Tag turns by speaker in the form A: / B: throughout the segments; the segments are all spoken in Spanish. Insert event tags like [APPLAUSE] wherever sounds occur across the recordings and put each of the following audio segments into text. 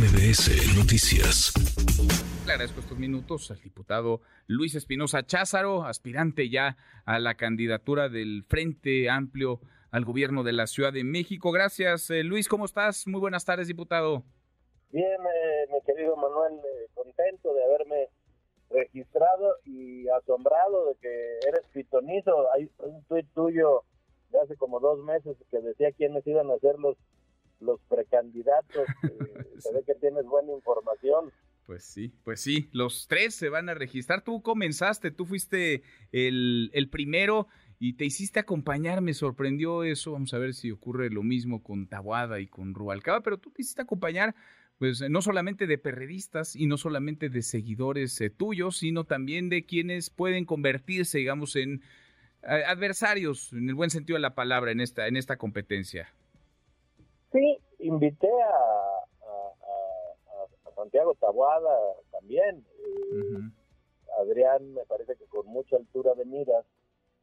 A: MBS Noticias.
B: Le agradezco estos minutos al diputado Luis Espinosa Cházaro, aspirante ya a la candidatura del Frente Amplio al gobierno de la Ciudad de México. Gracias, eh, Luis, ¿cómo estás? Muy buenas tardes, diputado.
C: Bien, eh, mi querido Manuel, eh, contento de haberme registrado y asombrado de que eres pitonizo. Hay un tuit tuyo de hace como dos meses que decía quiénes iban a ser los los precandidatos. [LAUGHS] se ve que tienes buena información.
B: Pues sí, pues sí, los tres se van a registrar. Tú comenzaste, tú fuiste el, el primero y te hiciste acompañar, me sorprendió eso. Vamos a ver si ocurre lo mismo con Tabuada y con Rubalcaba, pero tú te hiciste acompañar pues no solamente de perredistas y no solamente de seguidores eh, tuyos, sino también de quienes pueden convertirse, digamos, en adversarios, en el buen sentido de la palabra, en esta, en esta competencia.
C: Sí, invité a, a, Santiago Tabuada también. Eh, Adrián me parece que con mucha altura de miras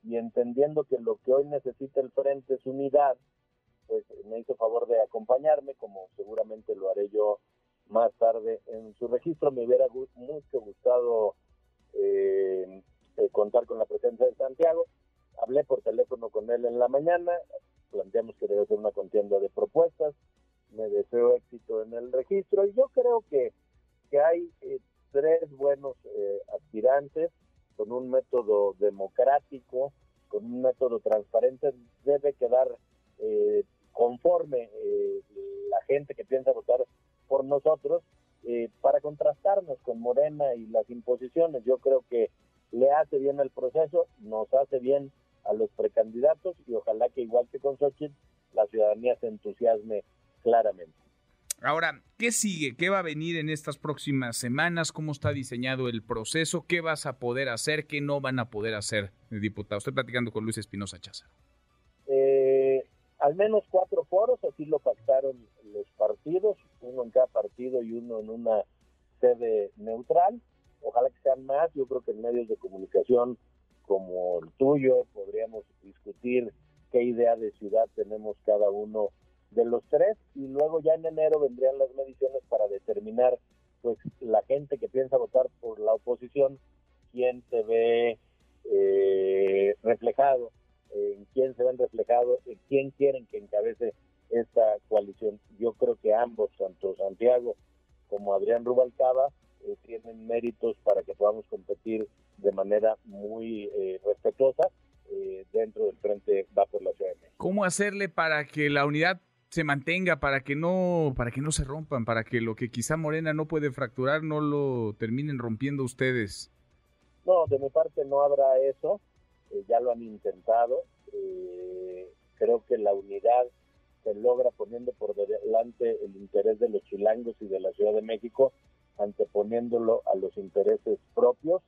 C: y entendiendo que lo que hoy necesita el frente es unidad, pues me hizo favor de acompañarme, como seguramente lo haré yo más tarde en su registro. Me hubiera mucho gustado eh, eh, contar con la presencia de Santiago. Hablé por teléfono con él en la mañana, planteamos que debe ser una contienda de propuestas, me deseo éxito en el registro y yo creo que, que hay eh, tres buenos aspirantes con un método democrático, con un método transparente, debe quedar eh, conforme eh, la gente que piensa votar por nosotros eh, para contrastarnos con Morena y las imposiciones. Yo creo que le hace bien el proceso, nos hace bien a los precandidatos y ojalá que igual que con Xochitl, la ciudadanía se entusiasme claramente.
B: Ahora, ¿qué sigue? ¿Qué va a venir en estas próximas semanas? ¿Cómo está diseñado el proceso? ¿Qué vas a poder hacer? ¿Qué no van a poder hacer, diputado? Estoy platicando con Luis Espinosa Cházaro
C: al menos cuatro foros, así lo pactaron los partidos, uno en cada partido y uno en una sede neutral. Ojalá que sean más, yo creo que en medios de comunicación como el tuyo podríamos discutir qué idea de ciudad tenemos cada uno de los tres y luego ya en enero vendrían las mediciones para determinar pues la gente que piensa votar por la oposición quién se ve eh, reflejado en quién se ven reflejados, en quién quieren que encabece esta coalición. Yo creo que ambos, tanto Santiago como Adrián Rubalcaba, eh, tienen méritos para que podamos competir de manera muy eh, respetuosa eh, dentro del Frente Va por la Ciudad de México.
B: ¿Cómo hacerle para que la unidad se mantenga, para que no, para que no se rompan, para que lo que quizá Morena no puede fracturar no lo terminen rompiendo ustedes?
C: No, de mi parte no habrá eso. Eh, ya lo han intentado. Eh, creo que la unidad se logra poniendo por delante el interés de los chilangos y de la Ciudad de México, anteponiéndolo a los intereses propios.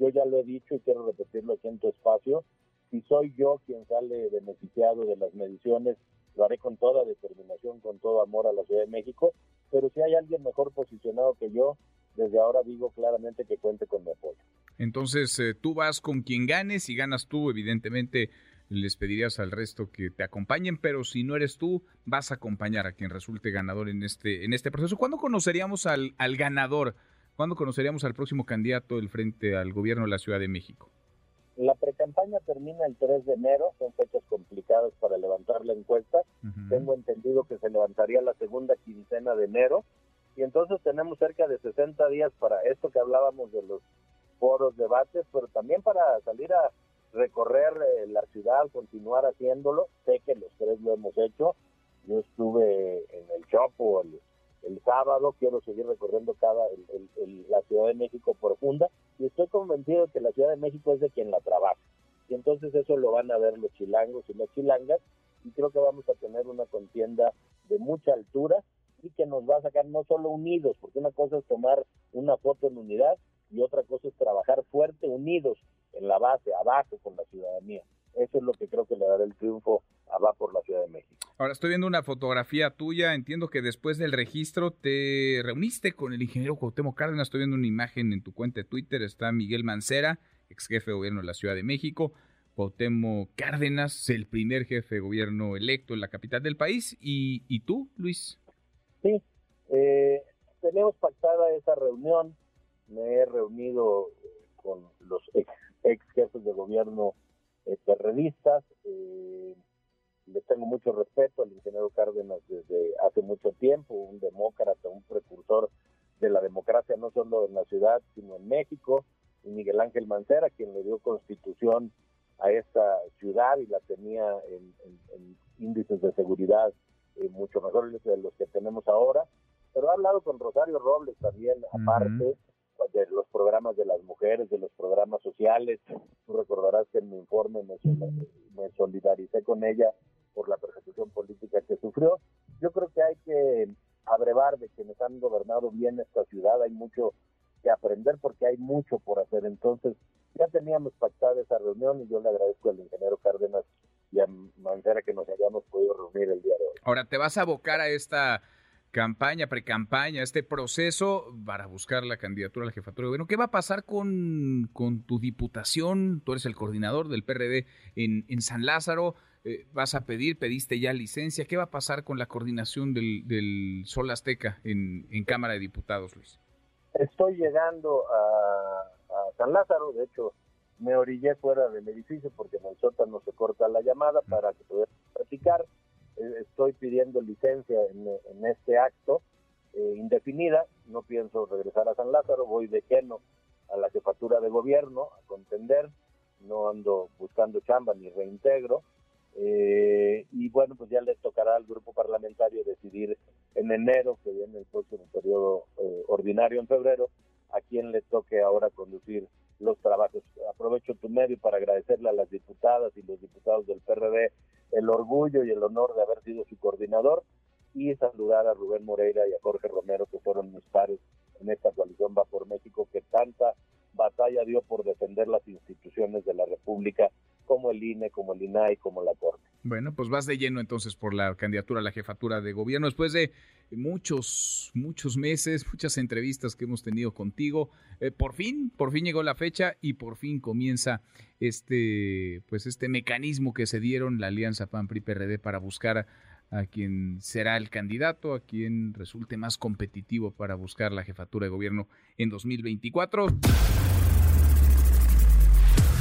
C: Yo ya lo he dicho y quiero repetirlo aquí en tu espacio. Si soy yo quien sale beneficiado de las mediciones, lo haré con toda determinación, con todo amor a la Ciudad de México. Pero si hay alguien mejor posicionado que yo, desde ahora digo claramente que cuente con mi apoyo.
B: Entonces, eh, tú vas con quien ganes y ganas tú, evidentemente les pedirías al resto que te acompañen, pero si no eres tú, vas a acompañar a quien resulte ganador en este, en este proceso. ¿Cuándo conoceríamos al, al ganador? ¿Cuándo conoceríamos al próximo candidato del frente al gobierno de la Ciudad de México?
C: La precampaña termina el 3 de enero, son fechas complicadas para levantar la encuesta. Tengo entendido que se levantaría la segunda quincena de enero y entonces tenemos cerca de 60 días para esto que hablábamos de los foros, debates, pero también para salir a recorrer eh, la ciudad, continuar haciéndolo. Sé que los tres lo hemos hecho. Yo estuve en el Chopo el, el sábado, quiero seguir recorriendo cada la Ciudad de México profunda y estoy convencido que la Ciudad de México es de quien la trabaja. Y entonces eso lo van a ver los chilangos y las chilangas y creo que vamos a tener una contienda de mucha altura y que nos va a sacar no solo unidos, porque una cosa es tomar una foto en unidad y otra cosa es trabajar fuerte, unidos en la base, abajo con la ciudadanía. Eso es lo que creo que le dará el triunfo
B: Ahora estoy viendo una fotografía tuya, entiendo que después del registro te reuniste con el ingeniero Cuauhtémoc Cárdenas, estoy viendo una imagen en tu cuenta de Twitter, está Miguel Mancera, ex jefe de gobierno de la Ciudad de México, Cuauhtémoc Cárdenas, el primer jefe de gobierno electo en la capital del país, y, y tú, Luis.
C: Sí, eh, tenemos pactada esa reunión, me he reunido con los ex, ex jefes de gobierno eh, perredistas, le tengo mucho respeto al ingeniero Cárdenas desde hace mucho tiempo, un demócrata, un precursor de la democracia no solo en la ciudad, sino en México, y Miguel Ángel Mancera, quien le dio constitución a esta ciudad y la tenía en, índices de seguridad eh, mucho mejores de los que tenemos ahora. Pero he hablado con Rosario Robles también, aparte de los programas de las mujeres, de los programas sociales. Tú recordarás que en mi informe me, me solidaricé con ella por la persecución política que sufrió. Yo creo que hay que abrevar de quienes han gobernado bien esta ciudad, hay mucho que aprender porque hay mucho por hacer. Entonces, ya teníamos pactada esa reunión y yo le agradezco al ingeniero Cárdenas y a Mancera que nos hayamos podido reunir el día de hoy.
B: Ahora, ¿te vas a abocar a esta campaña, precampaña, este proceso para buscar la candidatura a la jefatura de gobierno. ¿Qué va a pasar con, con tu diputación? Tú eres el coordinador del PRD en, en San Lázaro. Eh, ¿Vas a pedir, pediste ya licencia? ¿Qué va a pasar con la coordinación del, del Sol Azteca en, en Cámara de Diputados, Luis?
C: Estoy llegando a, a San Lázaro, de hecho me orillé fuera del edificio porque en el sótano se corta la llamada para que pueda platicar estoy pidiendo licencia en, este acto eh, indefinida, no pienso regresar a San Lázaro, voy de lleno a la jefatura de gobierno a contender, no ando buscando chamba ni reintegro, eh, y bueno, pues ya le tocará al grupo parlamentario decidir en enero, que viene el próximo periodo ordinario en febrero, a quién le toque ahora conducir los trabajos. Aprovecho tu medio para agradecerle a las diputadas y los diputados del PRD el orgullo y el honor de haber sido su coordinador y saludar a Rubén Moreira y a Jorge Romero, que fueron mis pares en esta coalición Va por México, que tanta batalla dio por defender las instituciones de la República, como el INE, como el INAI, como la Corte.
B: Bueno, pues vas de lleno entonces por la candidatura a la jefatura de gobierno después de muchos, muchos meses, muchas entrevistas que hemos tenido contigo. Eh, por fin, por fin llegó la fecha y por fin comienza este, pues este mecanismo que se dieron la alianza PAN PRI PRD para buscar a quien será el candidato, a quien resulte más competitivo para buscar la jefatura de gobierno en 2024